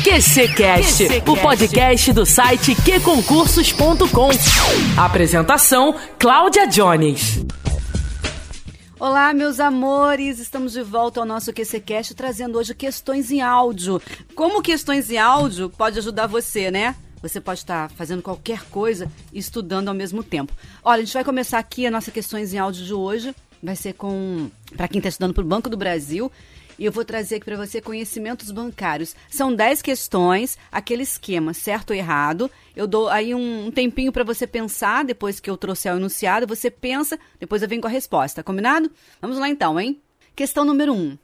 QCcast, o podcast do site qconcursos.com. Apresentação: Cláudia Jones. Olá, meus amores! Estamos de volta ao nosso QCcast trazendo hoje questões em áudio. Como questões em áudio pode ajudar você, né? Você pode estar fazendo qualquer coisa e estudando ao mesmo tempo. Olha, a gente vai começar aqui a nossa questões em áudio de hoje. Vai ser com para quem está estudando para o Banco do Brasil e eu vou trazer aqui para você conhecimentos bancários. São 10 questões, aquele esquema, certo ou errado. Eu dou aí um, um tempinho para você pensar, depois que eu trouxer o enunciado, você pensa, depois eu venho com a resposta, combinado? Vamos lá então, hein? Questão número 1. Um.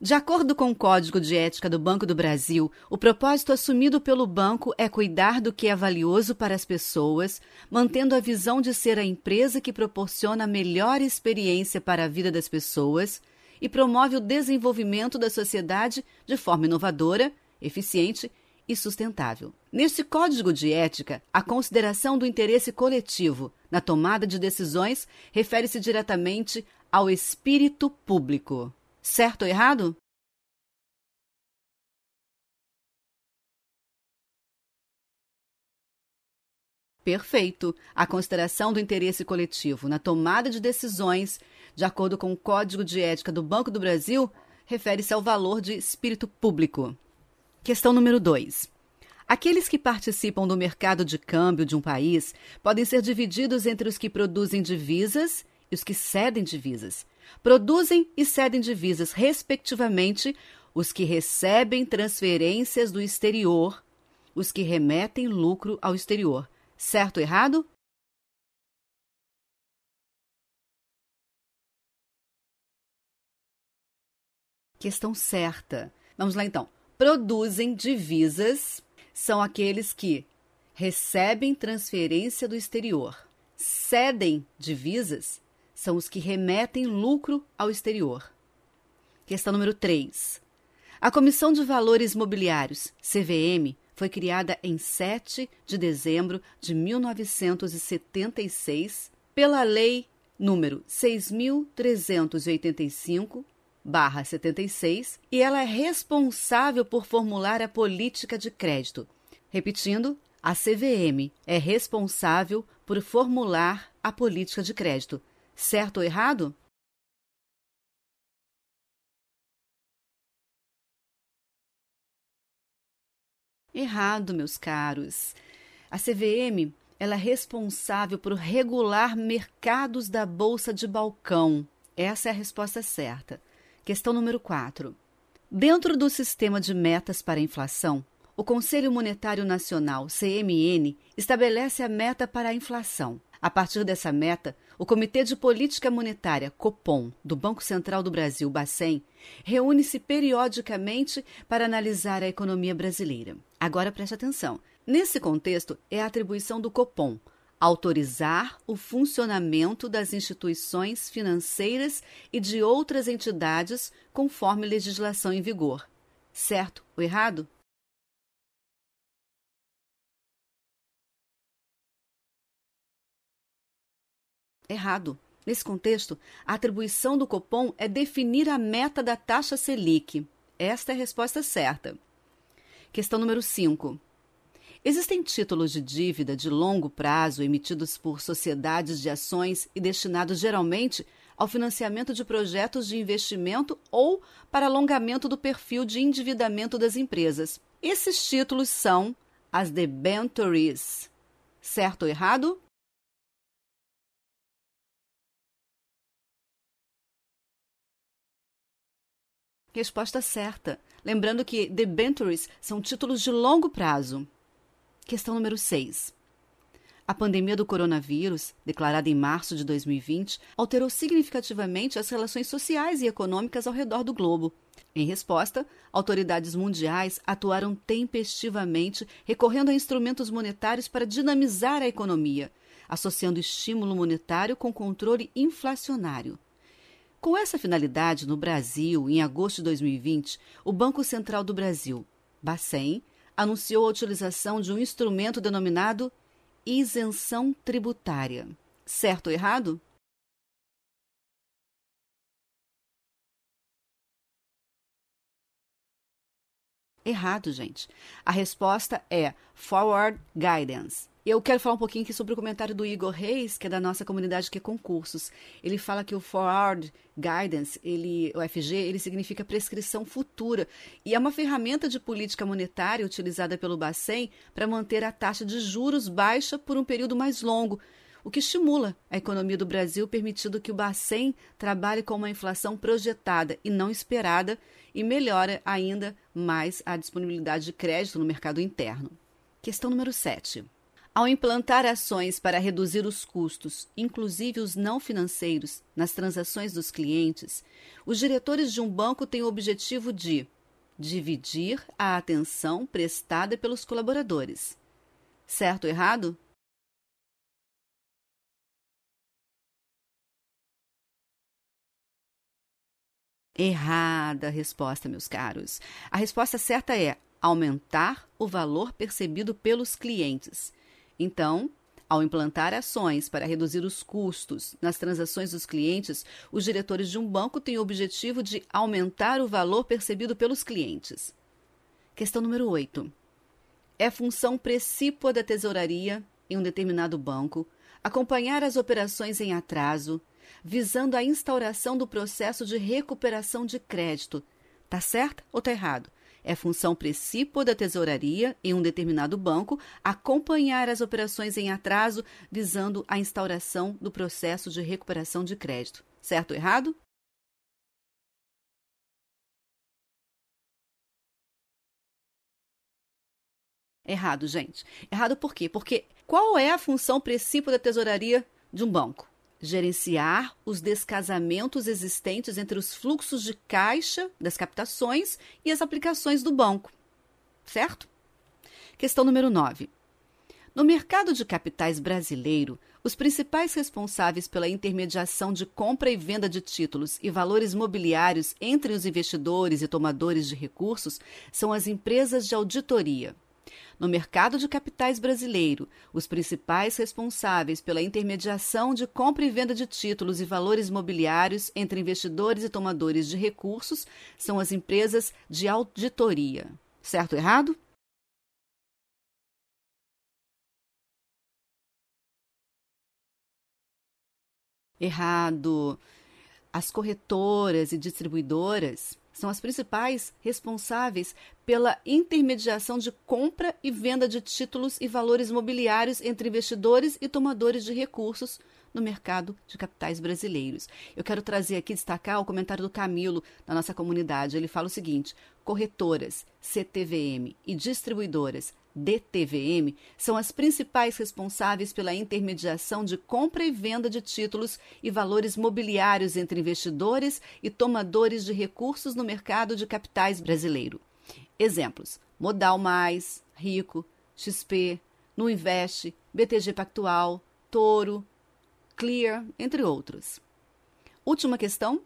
De acordo com o Código de Ética do Banco do Brasil, o propósito assumido pelo banco é cuidar do que é valioso para as pessoas, mantendo a visão de ser a empresa que proporciona a melhor experiência para a vida das pessoas e promove o desenvolvimento da sociedade de forma inovadora, eficiente e sustentável. Neste código de ética, a consideração do interesse coletivo na tomada de decisões refere-se diretamente ao espírito público. Certo ou errado? Perfeito. A consideração do interesse coletivo na tomada de decisões, de acordo com o Código de Ética do Banco do Brasil, refere-se ao valor de espírito público. Questão número 2. Aqueles que participam do mercado de câmbio de um país podem ser divididos entre os que produzem divisas e os que cedem divisas. Produzem e cedem divisas, respectivamente, os que recebem transferências do exterior, os que remetem lucro ao exterior. Certo ou errado? Questão certa. Vamos lá então. Produzem divisas são aqueles que recebem transferência do exterior. Cedem divisas são os que remetem lucro ao exterior. Questão número 3. A Comissão de Valores Mobiliários, CVM, foi criada em 7 de dezembro de 1976 pela Lei número 6385 76 e ela é responsável por formular a política de crédito. Repetindo, a CVM é responsável por formular a política de crédito. Certo ou errado? Errado, meus caros. A CVM ela é responsável por regular mercados da bolsa de balcão. Essa é a resposta certa. Questão número 4. Dentro do sistema de metas para a inflação, o Conselho Monetário Nacional, CMN, estabelece a meta para a inflação. A partir dessa meta, o Comitê de Política Monetária, COPOM, do Banco Central do Brasil, Bacen, reúne-se periodicamente para analisar a economia brasileira. Agora preste atenção. Nesse contexto, é a atribuição do Copom autorizar o funcionamento das instituições financeiras e de outras entidades conforme legislação em vigor. Certo ou errado? Errado. Nesse contexto, a atribuição do Copom é definir a meta da taxa Selic. Esta é a resposta certa. Questão número 5. Existem títulos de dívida de longo prazo emitidos por sociedades de ações e destinados geralmente ao financiamento de projetos de investimento ou para alongamento do perfil de endividamento das empresas. Esses títulos são as debentures. Certo ou errado? Resposta certa. Lembrando que debentures são títulos de longo prazo. Questão número 6. A pandemia do coronavírus, declarada em março de 2020, alterou significativamente as relações sociais e econômicas ao redor do globo. Em resposta, autoridades mundiais atuaram tempestivamente, recorrendo a instrumentos monetários para dinamizar a economia, associando estímulo monetário com controle inflacionário. Com essa finalidade, no Brasil, em agosto de 2020, o Banco Central do Brasil, Bacen, anunciou a utilização de um instrumento denominado isenção tributária. Certo ou errado? Errado, gente. A resposta é Forward Guidance. Eu quero falar um pouquinho aqui sobre o comentário do Igor Reis, que é da nossa comunidade que é concursos. Ele fala que o Forward Guidance, ele, o FG, ele significa prescrição futura e é uma ferramenta de política monetária utilizada pelo Bacen para manter a taxa de juros baixa por um período mais longo, o que estimula a economia do Brasil, permitindo que o Bacen trabalhe com uma inflação projetada e não esperada e melhora ainda mais a disponibilidade de crédito no mercado interno. Questão número 7. Ao implantar ações para reduzir os custos, inclusive os não financeiros, nas transações dos clientes, os diretores de um banco têm o objetivo de dividir a atenção prestada pelos colaboradores. Certo ou errado? Errada a resposta, meus caros. A resposta certa é aumentar o valor percebido pelos clientes. Então, ao implantar ações para reduzir os custos nas transações dos clientes, os diretores de um banco têm o objetivo de aumentar o valor percebido pelos clientes. Questão número 8. É função precípua da tesouraria em um determinado banco acompanhar as operações em atraso, visando a instauração do processo de recuperação de crédito. Tá certo ou tá errado? É função precípua da tesouraria em um determinado banco acompanhar as operações em atraso, visando a instauração do processo de recuperação de crédito. Certo ou errado? Errado, gente. Errado por quê? Porque qual é a função precípua da tesouraria de um banco? Gerenciar os descasamentos existentes entre os fluxos de caixa das captações e as aplicações do banco. Certo? Questão número 9. No mercado de capitais brasileiro, os principais responsáveis pela intermediação de compra e venda de títulos e valores mobiliários entre os investidores e tomadores de recursos são as empresas de auditoria. No mercado de capitais brasileiro, os principais responsáveis pela intermediação de compra e venda de títulos e valores mobiliários entre investidores e tomadores de recursos são as empresas de auditoria. Certo ou errado? Errado. As corretoras e distribuidoras são as principais responsáveis pela intermediação de compra e venda de títulos e valores mobiliários entre investidores e tomadores de recursos no mercado de capitais brasileiros. Eu quero trazer aqui, destacar o comentário do Camilo, da nossa comunidade. Ele fala o seguinte: corretoras, CTVM e distribuidoras DTVM, são as principais responsáveis pela intermediação de compra e venda de títulos e valores mobiliários entre investidores e tomadores de recursos no mercado de capitais brasileiro. Exemplos: Modal Mais, Rico, XP, Nuinvest, BTG Pactual, Toro, Clear, entre outros. Última questão,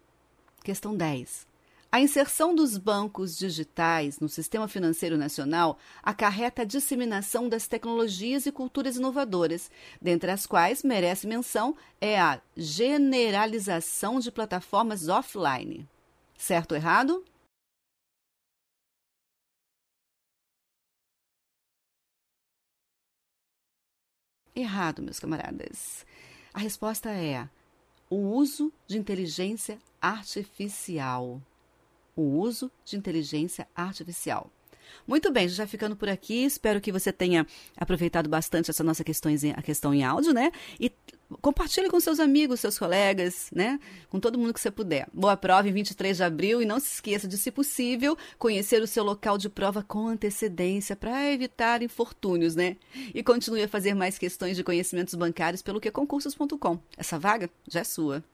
questão 10. A inserção dos bancos digitais no sistema financeiro nacional acarreta a disseminação das tecnologias e culturas inovadoras, dentre as quais merece menção é a generalização de plataformas offline. Certo ou errado? Errado, meus camaradas. A resposta é o uso de inteligência artificial o uso de inteligência artificial. Muito bem, já ficando por aqui, espero que você tenha aproveitado bastante essa nossa questão, a questão em áudio, né? E compartilhe com seus amigos, seus colegas, né? Com todo mundo que você puder. Boa prova em 23 de abril e não se esqueça de, se possível, conhecer o seu local de prova com antecedência para evitar infortúnios, né? E continue a fazer mais questões de conhecimentos bancários pelo que concursos.com. Essa vaga já é sua.